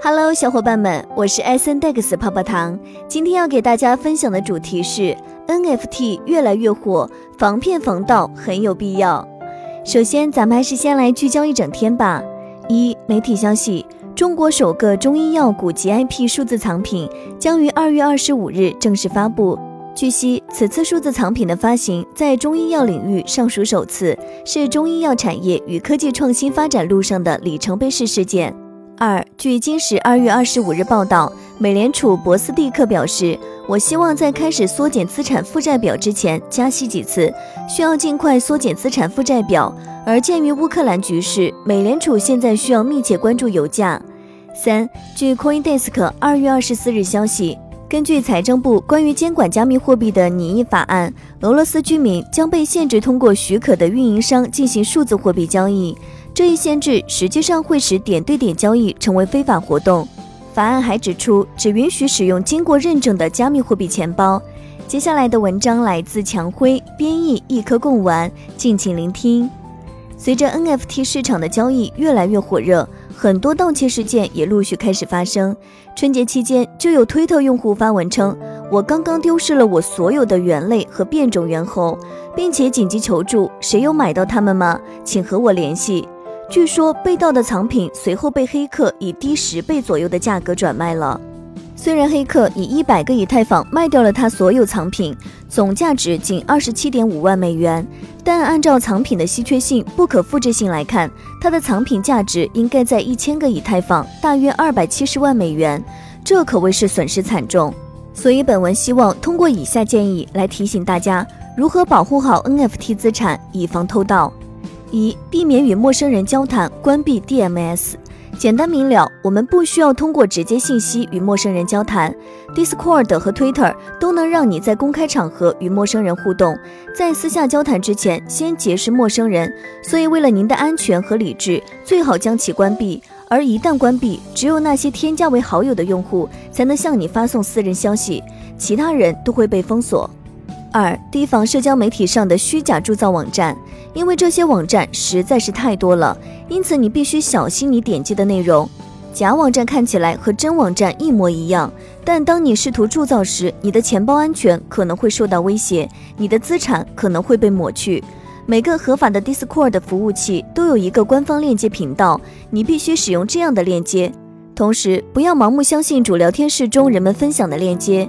Hello，小伙伴们，我是 S N Dex 泡泡糖。今天要给大家分享的主题是 NFT 越来越火，防骗防盗很有必要。首先，咱们还是先来聚焦一整天吧。一、媒体消息：中国首个中医药古籍 IP 数字藏品将于二月二十五日正式发布。据悉，此次数字藏品的发行在中医药领域尚属首次，是中医药产业与科技创新发展路上的里程碑式事件。二，据今时二月二十五日报道，美联储博斯蒂克表示，我希望在开始缩减资产负债表之前加息几次，需要尽快缩减资产负债表。而鉴于乌克兰局势，美联储现在需要密切关注油价。三，据 CoinDesk 二月二十四日消息，根据财政部关于监管加密货币的拟议法案，俄罗斯居民将被限制通过许可的运营商进行数字货币交易。这一限制实际上会使点对点交易成为非法活动。法案还指出，只允许使用经过认证的加密货币钱包。接下来的文章来自强辉，编译一颗贡丸，敬请聆听。随着 NFT 市场的交易越来越火热，很多盗窃事件也陆续开始发生。春节期间，就有推特用户发文称：“我刚刚丢失了我所有的猿类和变种猿猴，并且紧急求助，谁有买到它们吗？请和我联系。”据说被盗的藏品随后被黑客以低十倍左右的价格转卖了。虽然黑客以一百个以太坊卖掉了他所有藏品，总价值仅二十七点五万美元，但按照藏品的稀缺性、不可复制性来看，他的藏品价值应该在一千个以太坊，大约二百七十万美元，这可谓是损失惨重。所以本文希望通过以下建议来提醒大家如何保护好 NFT 资产，以防偷盗。一、避免与陌生人交谈，关闭 DMS。简单明了，我们不需要通过直接信息与陌生人交谈。Discord 和 Twitter 都能让你在公开场合与陌生人互动，在私下交谈之前先结识陌生人。所以，为了您的安全和理智，最好将其关闭。而一旦关闭，只有那些添加为好友的用户才能向你发送私人消息，其他人都会被封锁。二、提防社交媒体上的虚假铸造网站，因为这些网站实在是太多了，因此你必须小心你点击的内容。假网站看起来和真网站一模一样，但当你试图铸造时，你的钱包安全可能会受到威胁，你的资产可能会被抹去。每个合法的 Discord 服务器都有一个官方链接频道，你必须使用这样的链接。同时，不要盲目相信主聊天室中人们分享的链接。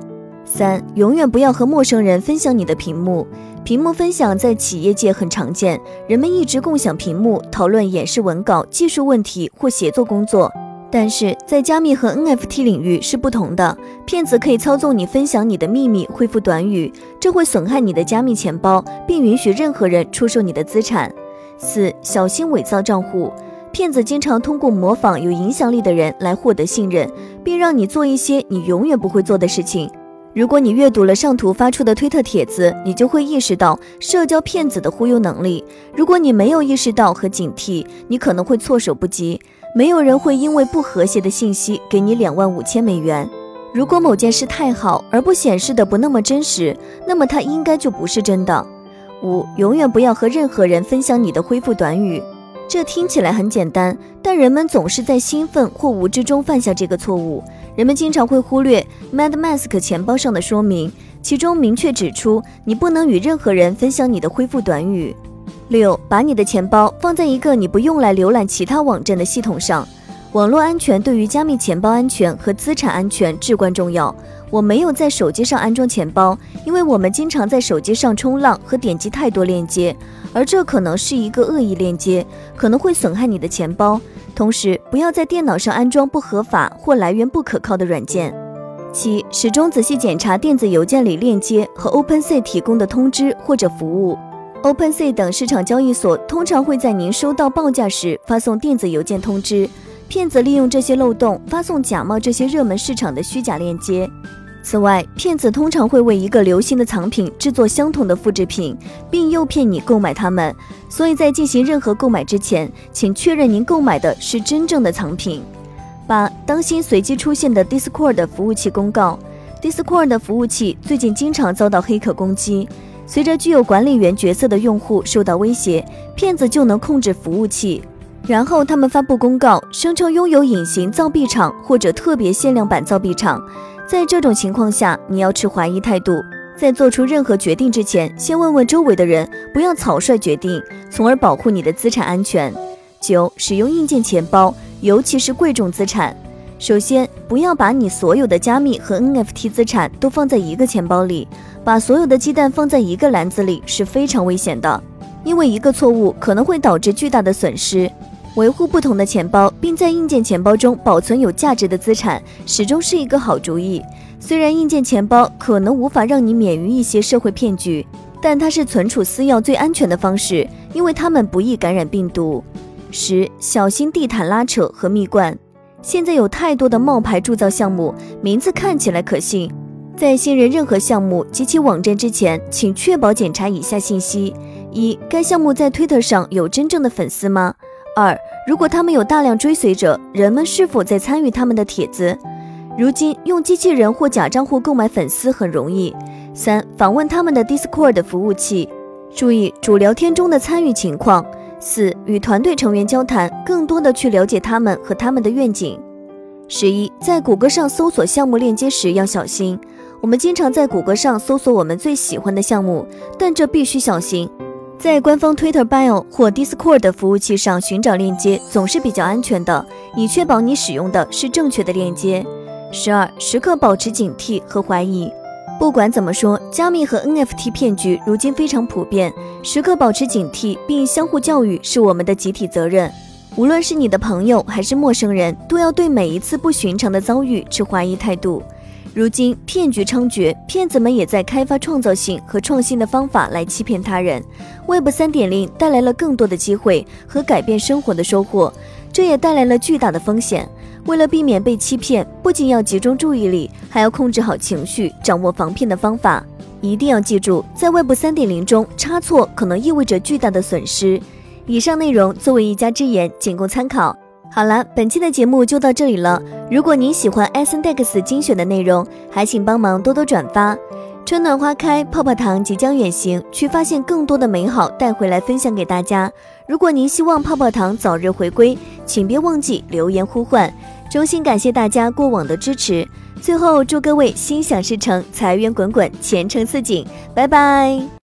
三，永远不要和陌生人分享你的屏幕。屏幕分享在企业界很常见，人们一直共享屏幕，讨论演示文稿、技术问题或协作工作。但是在加密和 NFT 领域是不同的，骗子可以操纵你分享你的秘密，恢复短语，这会损害你的加密钱包，并允许任何人出售你的资产。四，小心伪造账户。骗子经常通过模仿有影响力的人来获得信任，并让你做一些你永远不会做的事情。如果你阅读了上图发出的推特帖子，你就会意识到社交骗子的忽悠能力。如果你没有意识到和警惕，你可能会措手不及。没有人会因为不和谐的信息给你两万五千美元。如果某件事太好而不显示的不那么真实，那么它应该就不是真的。五，永远不要和任何人分享你的恢复短语。这听起来很简单，但人们总是在兴奋或无知中犯下这个错误。人们经常会忽略 MadMask 钱包上的说明，其中明确指出你不能与任何人分享你的恢复短语。六，把你的钱包放在一个你不用来浏览其他网站的系统上。网络安全对于加密钱包安全和资产安全至关重要。我没有在手机上安装钱包，因为我们经常在手机上冲浪和点击太多链接，而这可能是一个恶意链接，可能会损害你的钱包。同时，不要在电脑上安装不合法或来源不可靠的软件。七，始终仔细检查电子邮件里链接和 OpenSea 提供的通知或者服务。OpenSea 等市场交易所通常会在您收到报价时发送电子邮件通知。骗子利用这些漏洞发送假冒这些热门市场的虚假链接。此外，骗子通常会为一个流行的藏品制作相同的复制品，并诱骗你购买它们。所以在进行任何购买之前，请确认您购买的是真正的藏品。八、当心随机出现的 Discord 服务器公告。Discord 服务器最近经常遭到黑客攻击。随着具有管理员角色的用户受到威胁，骗子就能控制服务器。然后他们发布公告，声称拥有隐形造币厂或者特别限量版造币厂。在这种情况下，你要持怀疑态度，在做出任何决定之前，先问问周围的人，不要草率决定，从而保护你的资产安全。九、使用硬件钱包，尤其是贵重资产。首先，不要把你所有的加密和 NFT 资产都放在一个钱包里，把所有的鸡蛋放在一个篮子里是非常危险的，因为一个错误可能会导致巨大的损失。维护不同的钱包，并在硬件钱包中保存有价值的资产，始终是一个好主意。虽然硬件钱包可能无法让你免于一些社会骗局，但它是存储私钥最安全的方式，因为它们不易感染病毒。十、小心地毯拉扯和蜜罐。现在有太多的冒牌铸造项目，名字看起来可信。在信任任何项目及其网站之前，请确保检查以下信息：一、该项目在推特上有真正的粉丝吗？二、如果他们有大量追随者，人们是否在参与他们的帖子？如今用机器人或假账户购买粉丝很容易。三、访问他们的 Discord 服务器，注意主聊天中的参与情况。四、与团队成员交谈，更多的去了解他们和他们的愿景。十一、在谷歌上搜索项目链接时要小心。我们经常在谷歌上搜索我们最喜欢的项目，但这必须小心。在官方 Twitter Bio 或 Discord 的服务器上寻找链接总是比较安全的，以确保你使用的是正确的链接。十二、时刻保持警惕和怀疑。不管怎么说，加密和 NFT 骗局如今非常普遍，时刻保持警惕并相互教育是我们的集体责任。无论是你的朋友还是陌生人，都要对每一次不寻常的遭遇持怀疑态度。如今骗局猖獗，骗子们也在开发创造性和创新的方法来欺骗他人。Web 3.0带来了更多的机会和改变生活的收获，这也带来了巨大的风险。为了避免被欺骗，不仅要集中注意力，还要控制好情绪，掌握防骗的方法。一定要记住，在 Web 3.0中，差错可能意味着巨大的损失。以上内容作为一家之言，仅供参考。好了，本期的节目就到这里了。如果您喜欢 s n d e x 精选的内容，还请帮忙多多转发。春暖花开，泡泡糖即将远行，去发现更多的美好，带回来分享给大家。如果您希望泡泡糖早日回归，请别忘记留言呼唤。衷心感谢大家过往的支持。最后，祝各位心想事成，财源滚滚，前程似锦。拜拜。